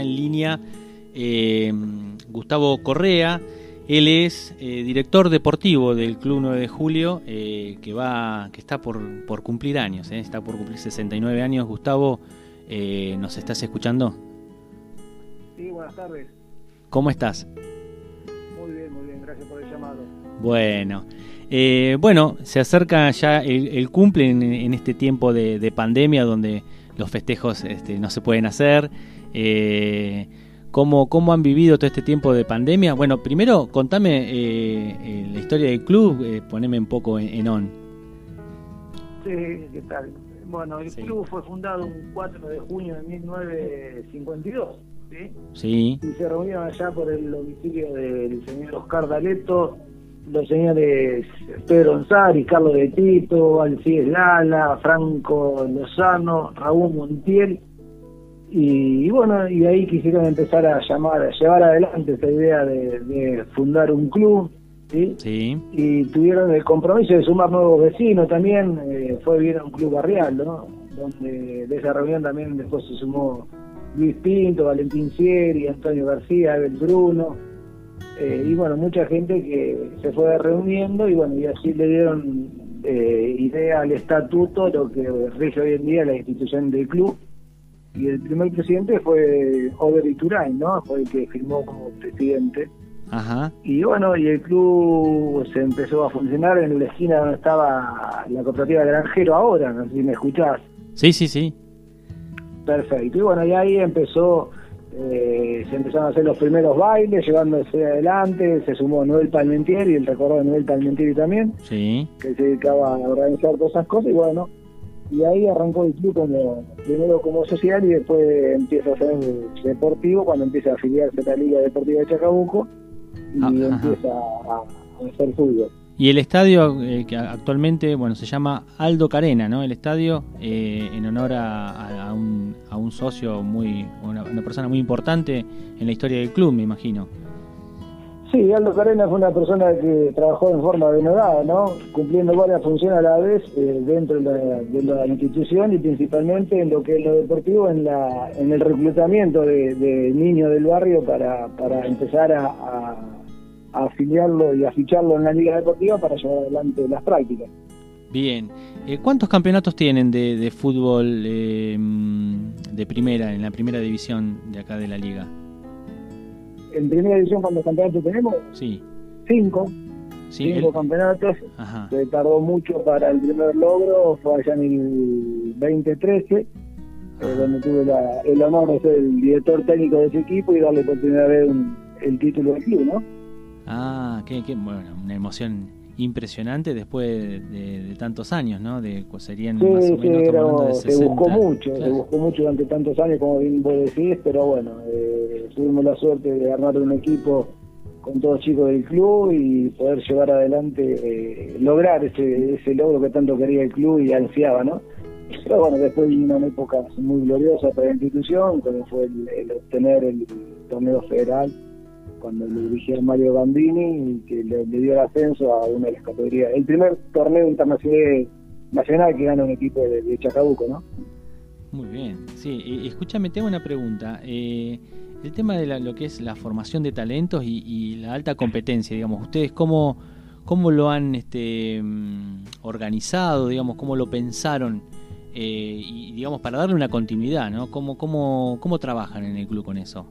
en línea eh, Gustavo Correa. Él es eh, director deportivo del Club 9 de Julio, eh, que va, que está por, por cumplir años, está por cumplir 69 años. Gustavo, ¿nos estás escuchando? Sí, buenas tardes. ¿Cómo estás? Muy bien, muy bien, gracias por el llamado. Bueno, bueno, se acerca ya el, cumple en, este tiempo de, pandemia donde los festejos este, no se pueden hacer. Eh, ¿Cómo, ¿Cómo han vivido todo este tiempo de pandemia? Bueno, primero contame eh, eh, la historia del club, eh, poneme un poco en, on. Sí, ¿qué tal? Bueno, el club fue fundado un 4 de junio de 1952, ¿sí? Sí. Y se reunieron allá por el domicilio del señor Oscar D'Aleto, los señores Pedro y Carlos de Tito, Alcides Lala, Franco Lozano, Raúl Montiel y, bueno, y ahí quisieron empezar a llamar, a llevar adelante esta idea de, fundar un club, ¿sí? Y tuvieron el compromiso de sumar nuevos vecinos también, eh, fue bien un club barrial, ¿no? Donde de esa reunión también después se sumó Luis Pinto, Valentín Sieri, Antonio García, Abel Bruno, eh, y bueno, mucha gente que se fue reuniendo y bueno, y así le dieron eh, idea al estatuto, lo que rige hoy en día la institución del club y el primer presidente fue Over Iturain, ¿no? Fue el que firmó como presidente. Ajá. Y bueno, y el club se empezó a funcionar en la esquina donde estaba la cooperativa Granjero ahora, no sé si me escuchás. Sí, sí, sí. Perfecto. Y bueno, y ahí empezó, eh, se empezaron a hacer los primeros bailes, llevándose adelante, se sumó Noel Palmentieri, el recordado de Noel Palmentieri también, sí. que se dedicaba a organizar todas esas cosas, y bueno, y ahí arrancó el club como primero como social y después empieza a ser deportivo cuando empieza a afiliarse a la Liga Deportiva de Chacabuco y ah, empieza a, hacer fútbol. Y el estadio eh, que actualmente bueno se llama Aldo Carena, ¿no? El estadio eh, en honor a, un, a un socio muy una persona muy importante en la historia del club, me imagino. Sí, Aldo Carena fue una persona que trabajó en forma denodada, ¿no? Cumpliendo varias funciones a la vez eh, dentro de la, institución y principalmente en lo que es lo deportivo, en, la, en el reclutamiento de, niños del barrio para, para empezar a, afiliarlo y a ficharlo en la liga deportiva para llevar adelante las prácticas. Bien, eh, ¿cuántos campeonatos tienen de, fútbol eh, de primera, en la primera división de acá de la liga? En primera división cuando campeonatos tenemos sí. cinco cinco campeonatos se tardó mucho para el primer logro fue allá en el 2013 eh, donde tuve el honor de ser el director técnico de ese equipo y darle oportunidad de ver el título del club ¿no? ah qué, qué bueno una emoción impresionante después de, tantos años, ¿no? De, pues serían sí, más o menos se buscó mucho, se buscó mucho durante tantos años, como bien vos decís, pero bueno, eh, tuvimos la suerte de armar un equipo con todos chicos del club y poder llevar adelante, eh, lograr ese, ese logro que tanto quería el club y ansiaba, ¿no? Pero bueno, después vino una época muy gloriosa para la institución, como fue el obtener el torneo federal cuando le dirigía Mario Gambini y que le, dio el ascenso a una de las categorías. El primer torneo internacional nacional que gana un equipo de, Chacabuco, ¿no? Muy bien, sí, escúchame, tengo una pregunta. Eh, el tema de lo que es la formación de talentos y, la alta competencia, digamos, ¿ustedes cómo, cómo lo han este, mm, organizado, digamos, cómo lo pensaron? Eh, y digamos, para darle una continuidad, ¿no? ¿Cómo, cómo, ¿Cómo trabajan en el club con eso?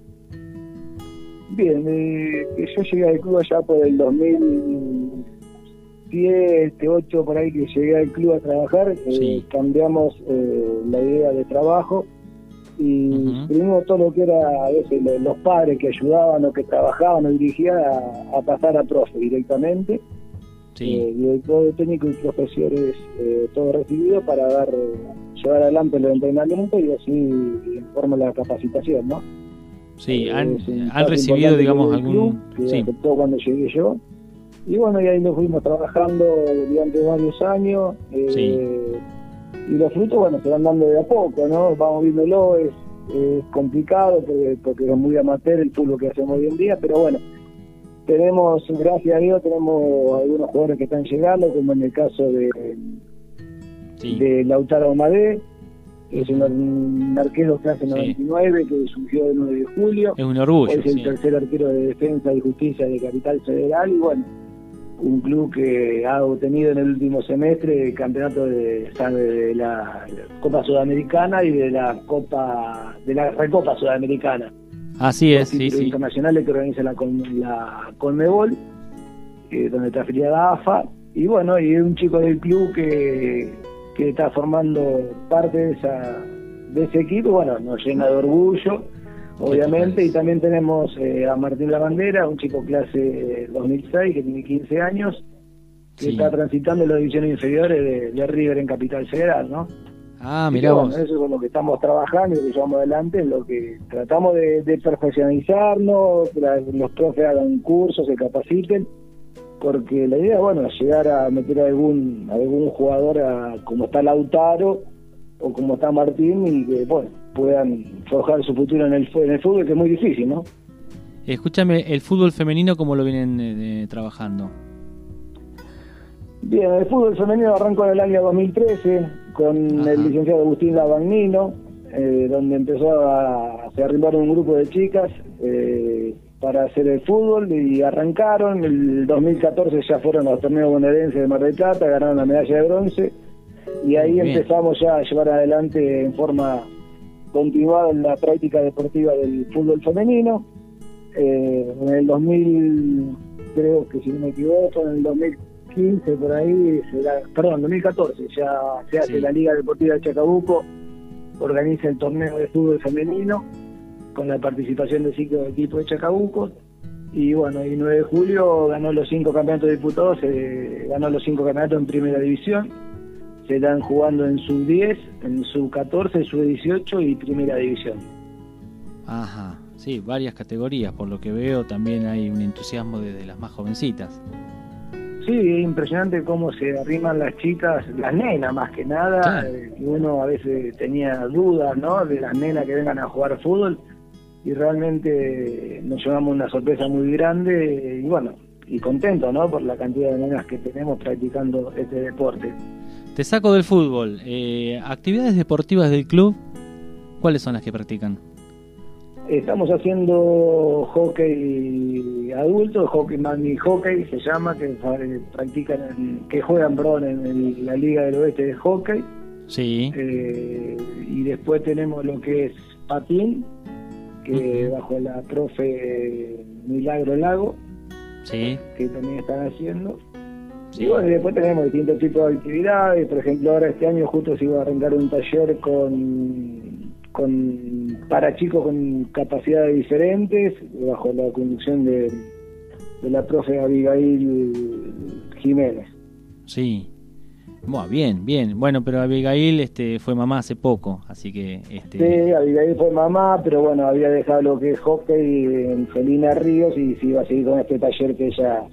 Bien, eh, yo llegué al club allá por el 2007, 8 por ahí que llegué al club a trabajar, eh, cambiamos eh, la idea de trabajo y uh todo lo que era a veces los padres que ayudaban o que trabajaban o dirigían a, pasar a profe directamente. Sí. Eh, director técnico y profesores todo recibido para dar llevar adelante el entrenamiento y así en forma la capacitación, ¿no? Sí, han, recibido, digamos, algún... sí. cuando llegué yo. Y bueno, y ahí lo fuimos trabajando durante varios años. Eh, y los frutos, bueno, se van dando de a poco, ¿no? Vamos viéndolo, es, es complicado porque, porque, es muy amateur el fútbol que hacemos hoy en día, pero bueno, tenemos, gracias a Dios, tenemos algunos jugadores que están llegando, como en el caso de, de Lautaro Madé, es un, arquero clase 99 que surgió el 9 de julio. Es un orgullo. Es el tercer arquero de defensa y justicia de Capital Federal y bueno, un club que ha obtenido en el último semestre el campeonato de, de la Copa Sudamericana y de la Copa de la Recopa Sudamericana. Así es, sí, sí. internacionales que organiza la, la Conmebol, eh, donde está afiliada AFA. Y bueno, y un chico del club que, que está formando parte de, esa, de ese equipo, bueno, nos llena de orgullo, obviamente. Y también tenemos eh, a Martín Lavandera, un chico clase 2006 que tiene 15 años, que está transitando en las divisiones inferiores de, de River en Capital Federal, ¿no? Ah, mira eso es lo que estamos trabajando y lo que llevamos adelante, lo que tratamos de, de profesionalizarnos, los profes hagan cursos, se capaciten, porque la idea, bueno, es llegar a meter a algún, algún jugador como está Lautaro o como está Martín y que, bueno, puedan forjar su futuro en el, en el fútbol, que es muy difícil, ¿no? Escúchame, ¿el fútbol femenino cómo lo vienen eh, trabajando? Bien, el fútbol femenino arrancó en el año 2013 con el licenciado Agustín Lavagnino, eh, donde empezó a, se arrimaron un grupo de chicas eh, para hacer el fútbol y arrancaron. El 2014 ya fueron los torneos bonaerenses de Mar del Plata, ganaron la medalla de bronce y ahí empezamos ya a llevar adelante en forma continuada la práctica deportiva del fútbol femenino. Eh, en el 2000, creo que si no me equivoco, en el 2000 2015, por ahí, perdón, 2014, ya se hace la Liga Deportiva de Chacabuco, organiza el torneo de fútbol femenino con la participación de cinco equipos de Chacabuco. Y bueno, el 9 de julio ganó los cinco campeonatos de diputados, ganó los cinco campeonatos en primera división. Se están jugando en sub 10, en sub 14, sub 18 y primera división. Ajá, sí, varias categorías. Por lo que veo, también hay un entusiasmo desde las más jovencitas. Sí, es impresionante cómo se arriman las chicas, las nenas más que nada. Uno a veces tenía dudas, ¿no? De las nenas que vengan a jugar fútbol y realmente nos llevamos una sorpresa muy grande y bueno, y contento, ¿no? Por la cantidad de nenas que tenemos practicando este deporte. Te saco del fútbol. Eh, ¿Actividades deportivas del club? ¿Cuáles son las que practican? Estamos haciendo hockey adulto, hockey mani hockey se llama, que practican, que juegan perdón, en la Liga del Oeste de hockey. Sí. Eh, y después tenemos lo que es patín, que bajo la profe Milagro Lago, sí. que también están haciendo. Y bueno, después tenemos distintos tipos de actividades. Por ejemplo, ahora este año justo se iba a arrancar un taller con con para chicos con capacidades diferentes, bajo la conducción de, de la profe Abigail Jiménez. Sí. Bueno, bien, bien. Bueno, pero Abigail este, fue mamá hace poco, así que... Este... Sí, Abigail fue mamá, pero bueno, había dejado lo que es hockey en Felina Ríos y se iba a seguir con este taller que ella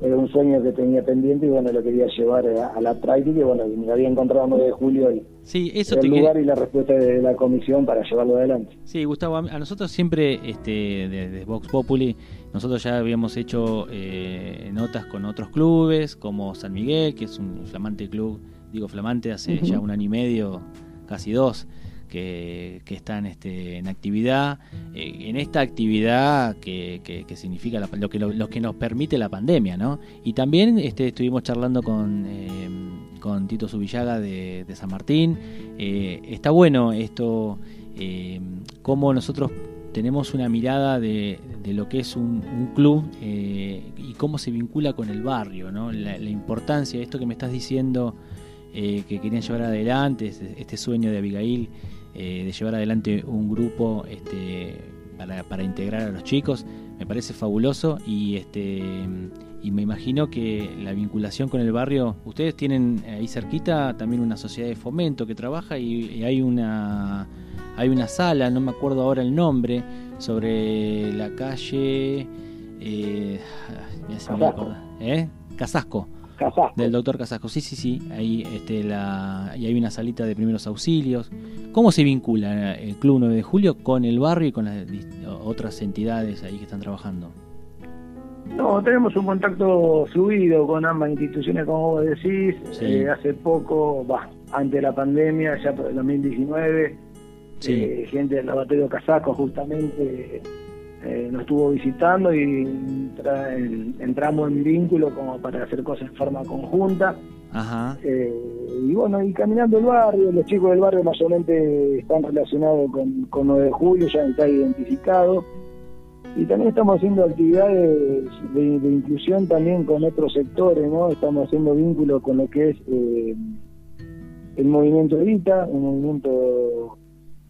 era un sueño que tenía pendiente y bueno, lo quería llevar a, la práctica y bueno, me había encontrado el 9 de julio y sí, eso el lugar y la respuesta de la comisión para llevarlo adelante. Sí, Gustavo, a nosotros siempre, este, desde Vox Populi, nosotros ya habíamos hecho eh, notas con otros clubes, como San Miguel, que es un flamante club, digo flamante, hace ya un año y medio, casi dos, que, están este, en actividad, eh, en esta actividad que, que, significa lo, que, lo, que nos permite la pandemia, ¿no? Y también este, estuvimos charlando con, eh, con Tito Subillaga de, San Martín. Eh, está bueno esto, cómo nosotros tenemos una mirada de, de lo que es un, club y cómo se vincula con el barrio, ¿no? La, la importancia, esto que me estás diciendo, que querían llevar adelante, este, este sueño de Abigail, eh, de llevar adelante un grupo este, para, integrar a los chicos. Me parece fabuloso y, este, y me imagino que la vinculación con el barrio, ustedes tienen ahí cerquita también una sociedad de fomento que trabaja y, hay una hay una sala, no me acuerdo ahora el nombre, sobre la calle eh, ¿eh? Casasco del doctor Casasco. Sí, sí, sí. Ahí, este, la, y hay una salita de primeros auxilios. ¿Cómo se vincula el Club 9 de Julio con el barrio y con las otras entidades ahí que están trabajando? No, tenemos un contacto fluido con ambas instituciones, como vos decís. Eh, hace poco, ante la pandemia, ya por el 2019. Eh, gente del laboratorio Casaco justamente eh, nos estuvo visitando y entramos en vínculo como para hacer cosas en forma conjunta. Eh, y bueno, y caminando el barrio, los chicos del barrio mayormente están relacionados con, con 9 de julio, ya está identificado. Y también estamos haciendo actividades de, inclusión también con otros sectores, ¿no? Estamos haciendo vínculos con lo que es eh, el movimiento Evita, un movimiento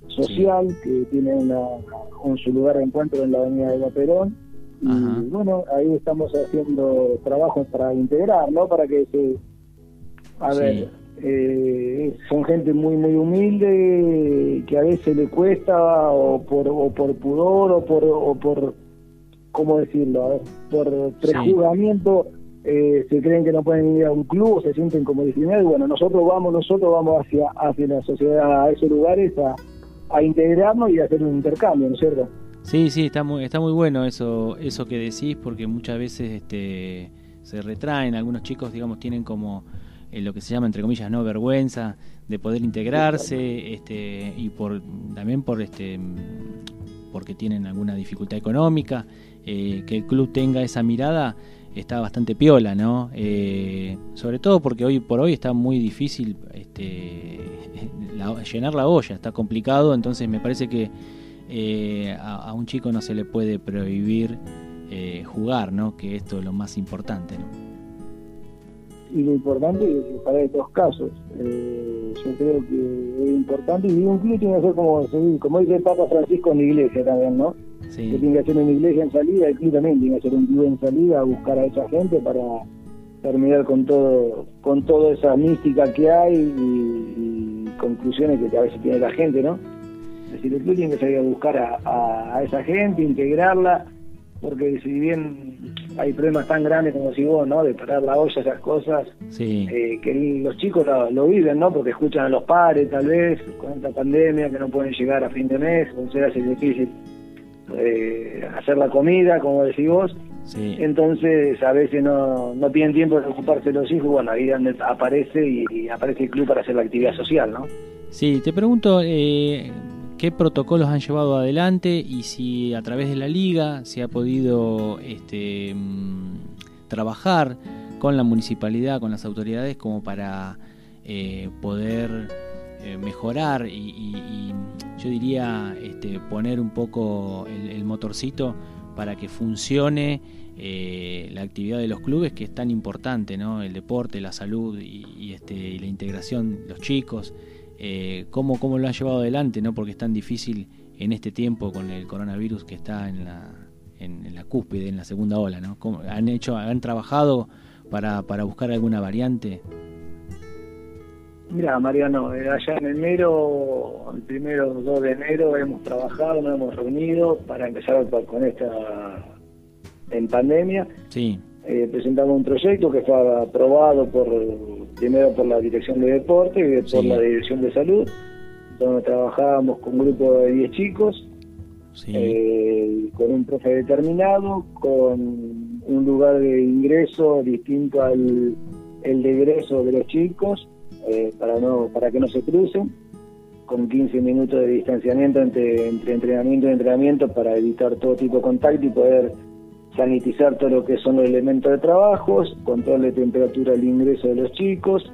social que tiene un, su lugar de encuentro en la avenida de Perón. Y bueno, ahí estamos haciendo trabajos para integrar, ¿no? Para que se... A ver, eh, son gente muy muy humilde que a veces le cuesta o por, o por pudor o por, o por ¿cómo decirlo? por prejuzgamiento eh, se creen que no pueden ir a un club, se sienten como discriminados. Bueno, nosotros vamos, nosotros vamos hacia, hacia la sociedad, a esos lugares, a, a integrarnos y a hacer un intercambio, ¿no es cierto? Sí, sí, está muy, está muy bueno eso, eso que decís, porque muchas veces este, se retraen, algunos chicos, digamos, tienen como eh, lo que se llama, entre comillas, no vergüenza de poder integrarse, este, y por también por este porque tienen alguna dificultad económica, eh, que el club tenga esa mirada está bastante piola, ¿no? Eh, sobre todo porque hoy por hoy está muy difícil este, llenar la olla, está complicado, entonces me parece que eh, a, un chico no se le puede prohibir eh, jugar, ¿no? Que esto es lo más importante, ¿no? Y lo importante es para estos casos, yo creo que es importante y un club tiene que ser como, como dice el Papa Francisco en la iglesia también, ¿no? Que tiene que hacer una iglesia en salida, el club también tiene que hacer un club en salida a buscar a esa gente para terminar con todo con toda esa mística que hay y, conclusiones que a veces tiene la gente, ¿no? Es decir, el club tiene que salir a buscar a, esa gente, integrarla, porque si bien hay problemas tan grandes como si vos, ¿no? De parar la olla, esas cosas, eh, que los chicos lo, viven, ¿no? Porque escuchan a los padres, tal vez, con esta pandemia, que no pueden llegar a fin de mes, entonces hace difícil eh, hacer la comida, como decís vos. Entonces a veces no, no tienen tiempo de ocuparse de los hijos, bueno, ahí donde aparece y, aparece el club para hacer la actividad social, ¿no? Sí, te pregunto, eh, ¿qué protocolos han llevado adelante y si a través de la liga se ha podido este, mm, trabajar con la municipalidad, con las autoridades, como para eh, poder eh, mejorar y, yo diría este, poner un poco el, motorcito para que funcione eh, la actividad de los clubes que es tan importante, ¿no? El deporte, la salud y, este, la integración, los chicos, eh, ¿cómo, ¿cómo, lo han llevado adelante, ¿no? Porque es tan difícil en este tiempo con el coronavirus que está en la, en, la cúspide, en la segunda ola, ¿no? ¿Han hecho, han trabajado para buscar alguna variante? Mira, Mariano, eh, allá en enero, el primero 2 de enero, hemos trabajado, nos hemos reunido para empezar con esta en pandemia. Sí. Eh, presentamos un proyecto que fue aprobado por primero por la Dirección de Deporte y por la Dirección de Salud, donde trabajábamos con un grupo de 10 chicos, eh, con un profe determinado, con un lugar de ingreso distinto al el de egreso de los chicos eh, para no para que no se crucen, con 15 minutos de distanciamiento entre, entre entrenamiento y entrenamiento para evitar todo tipo de contacto y poder sanitizar todo lo que son los elementos de trabajos, control de temperatura del ingreso de los chicos,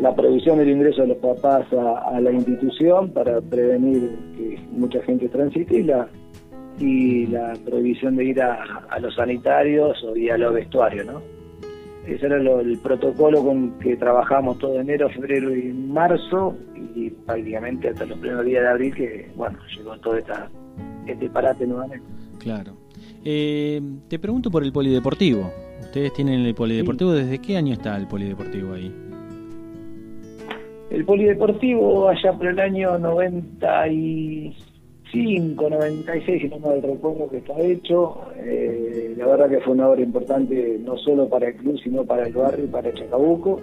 la previsión del ingreso de los papás a, la institución para prevenir que mucha gente transite y la y la prohibición de ir a, a los sanitarios ir a los vestuarios, ¿no? Ese era el protocolo con que trabajamos todo enero, febrero y marzo y prácticamente hasta los primeros días de abril que, bueno, llegó todo esta, este parate nuevamente. Claro. Eh, te pregunto por el polideportivo. Ustedes tienen el polideportivo, ¿desde qué año está el polideportivo ahí? El polideportivo allá por el año 90 y 95, 96, si no me recuerdo que está hecho. Eh, la verdad que fue una obra importante no solo para el club, sino para el barrio y para Chacabuco.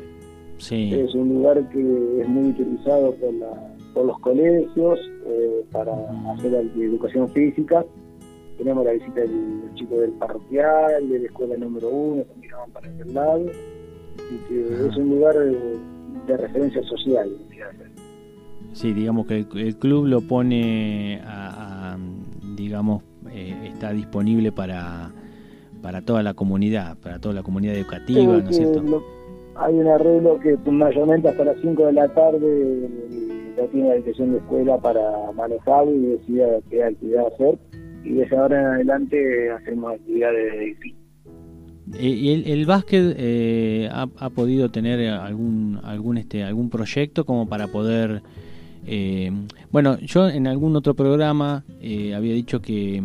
Sí. Es un lugar que es muy utilizado por, la, por los colegios eh, para hacer la educación física. Tenemos la visita del chico del parroquial, de la escuela número uno, que miraban para aquel lado. Y que es un lugar de referencia social. Sí, digamos que el, club lo pone a, digamos, eh, está disponible para, para toda la comunidad, para toda la comunidad educativa, ¿no es cierto? hay un arreglo que mayormente hasta las 5 de la tarde ya tiene la dirección de escuela para manejar y decía qué actividad hacer y desde ahora en adelante hacemos actividades de eh, ¿Y el, el básquet eh, ha, ha, podido tener algún algún este algún proyecto como para poder eh, bueno yo en algún otro programa había dicho que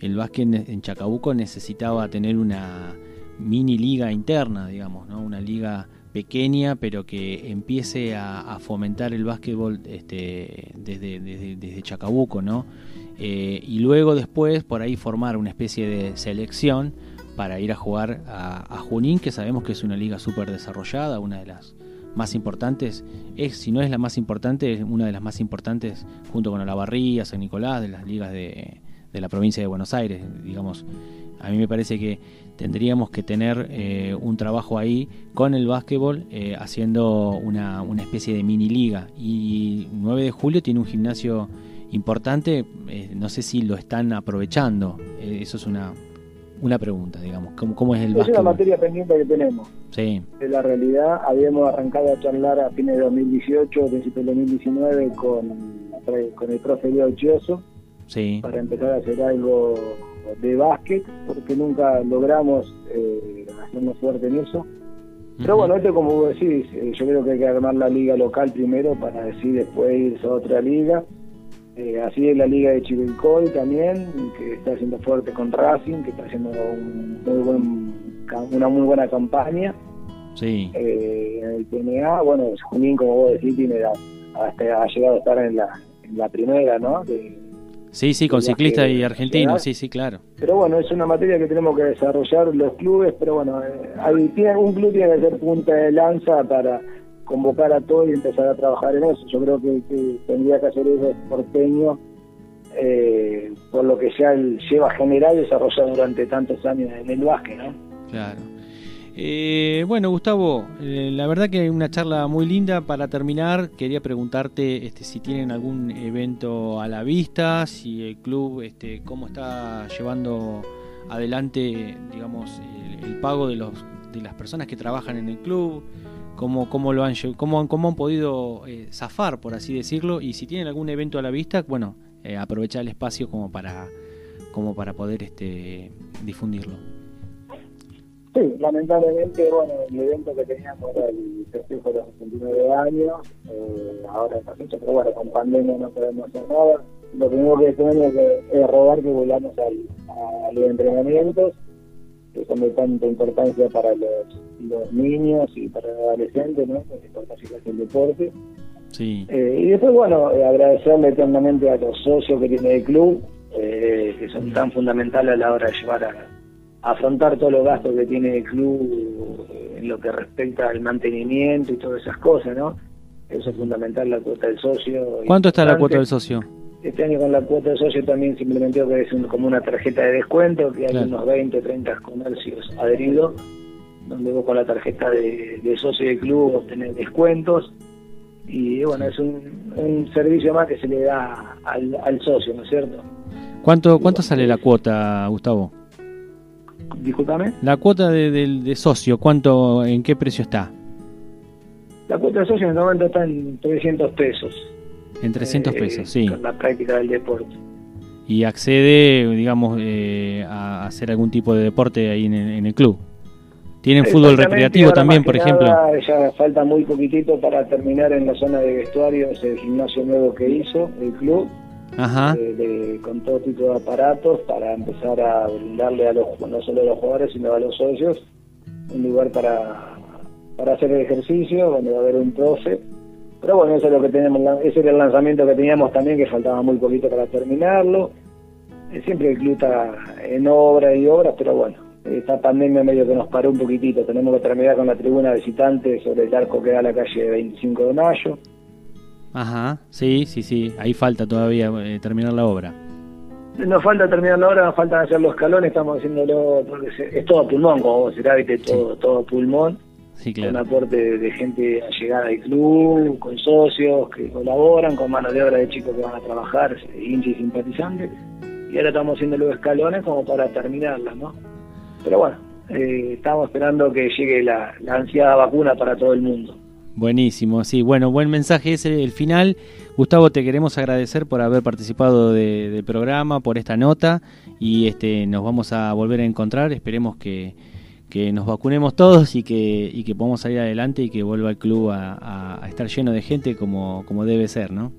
el básquet en Chacabuco necesitaba tener una mini liga interna digamos no una liga pequeña pero que empiece a, fomentar el básquetbol este, desde, desde, desde Chacabuco no y luego después por ahí formar una especie de selección para ir a jugar a, Junín, que sabemos que es una liga súper desarrollada, una de las más importantes, es, si no es la más importante, es una de las más importantes junto con Olavarría, San Nicolás, de las ligas de, la provincia de Buenos Aires, digamos. A mí me parece que tendríamos que tener eh, un trabajo ahí con el básquetbol eh, haciendo una, una, especie de mini liga. Y 9 de julio tiene un gimnasio importante, eh, no sé si lo están aprovechando, eso es una, una pregunta, digamos, ¿cómo, cómo es el Es una materia pendiente que tenemos. Sí. De la realidad, habíamos arrancado a charlar a fines de 2018, principios de 2019 con, con el profe Leo Chioso sí. para empezar a hacer algo de básquet, porque nunca logramos eh, hacernos fuerte en eso. Pero bueno, esto como vos decís, eh, yo creo que hay que armar la liga local primero para decir después irse a otra liga eh, así es la liga de Chivilcoy también, que está haciendo fuerte con Racing, que está haciendo una muy buena campaña. Sí. Eh, en el PNA, bueno, Junín, como vos decís, tiene hasta ha llegado a estar en la, en la primera, ¿no? sí, sí, con ciclista y argentino, sí, sí, claro. Pero bueno, es una materia que tenemos que desarrollar los clubes, pero bueno, eh, hay, un club tiene que ser punta de lanza para convocar a todos y empezar a trabajar en eso. Yo creo que, tendría que hacer eso porteño, eh, por lo que ya lleva general desarrollado durante tantos años en el básquet, ¿no? Claro. Eh, bueno, Gustavo, eh, la verdad que una charla muy linda. Para terminar, quería preguntarte este, si tienen algún evento a la vista, si el club, este, cómo está llevando adelante, digamos, el, el pago de los de las personas que trabajan en el club, cómo, cómo lo han cómo, cómo han podido eh, zafar, por así decirlo, y si tienen algún evento a la vista, bueno, eh, aprovechar el espacio como para como para poder este difundirlo. Sí, lamentablemente, bueno, el evento que teníamos era el festejo de los 69 años, eh, ahora esta fecha, pero bueno, con pandemia no podemos hacer nada. Lo primero que tenemos que es robar que volvamos al, a los entrenamientos que son de tanta importancia para los, niños y para los adolescentes, ¿no? Por la importancia el deporte. Sí. Eh, y después, bueno, eh, agradecerle eternamente a los socios que tiene el club, eh, que son tan fundamentales a la hora de llevar a, afrontar todos los gastos que tiene el club en lo que respecta al mantenimiento y todas esas cosas, ¿no? Eso es fundamental, la cuota del socio. ¿Cuánto está la cuota del socio? Este año con la cuota de socio también simplemente que es como una tarjeta de descuento, que hay unos 20 o 30 comercios adheridos, donde vos con la tarjeta de, socio del club obtenés descuentos. Y bueno, es un, servicio más que se le da al, socio, ¿no es cierto? ¿Cuánto, cuánto sale la cuota, Gustavo? Discúlpame. La cuota de, de, socio, ¿cuánto, ¿en qué precio está? La cuota de socio en este momento está en 300 pesos. En 300 pesos, eh, sí. Con la práctica del deporte. Y accede, digamos, eh, a hacer algún tipo de deporte ahí en el, club. ¿Tienen fútbol recreativo también, por ejemplo? ya falta muy poquitito para terminar en la zona de vestuarios el gimnasio nuevo que hizo el club. Ajá. Eh, con todo tipo de aparatos para empezar a brindarle a los, no solo a los jugadores, sino a los socios un lugar para, para hacer el ejercicio, donde va a haber un profe pero bueno, eso es lo que tenemos, ese era el lanzamiento que teníamos también, que faltaba muy poquito para terminarlo. Eh, siempre el club está en obra y obras, pero bueno, esta pandemia medio que nos paró un poquitito. Tenemos que terminar con la tribuna visitante sobre el arco que da a la calle 25 de mayo. Ajá, sí, sí, sí, ahí falta todavía eh, terminar la obra. Nos falta terminar la obra, nos faltan hacer los escalones, estamos haciéndolo, porque es todo pulmón, como vos dirás, todo, todo pulmón Sí, claro. Con aporte de gente allegada al club, con socios que colaboran, con mano de obra de chicos que van a trabajar, hinchas y simpatizantes. Y ahora estamos haciendo los escalones como para terminarla, ¿no? Pero bueno, eh, estamos esperando que llegue la, ansiada vacuna para todo el mundo. Buenísimo, sí, bueno, buen mensaje ese el final. Gustavo, te queremos agradecer por haber participado de- del programa, por esta nota y este nos vamos a volver a encontrar. Esperemos que, nos vacunemos todos y que, y que podamos salir adelante y que vuelva el club a, estar lleno de gente como debe ser, ¿no?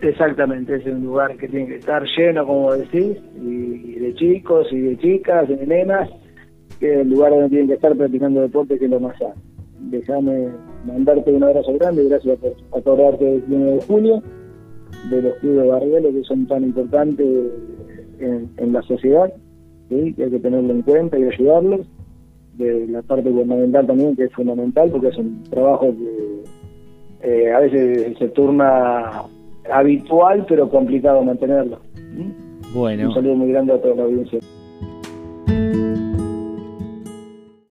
Exactamente, es un lugar que tiene que estar lleno, como decís, y, de chicos y de chicas, de nenas, que es el lugar donde tienen que estar practicando deporte, que es lo más sano. Déjame mandarte un abrazo grande, gracias por acordarte el 1 de julio, de los clubes de que son tan importantes en, en la sociedad, ¿sí? que hay que tenerlo en cuenta y ayudarlos, de la parte gubernamental también, que es fundamental, porque es un trabajo que eh, a veces se turna habitual, pero complicado mantenerlo. Bueno. Un saludo muy grande a toda la audiencia.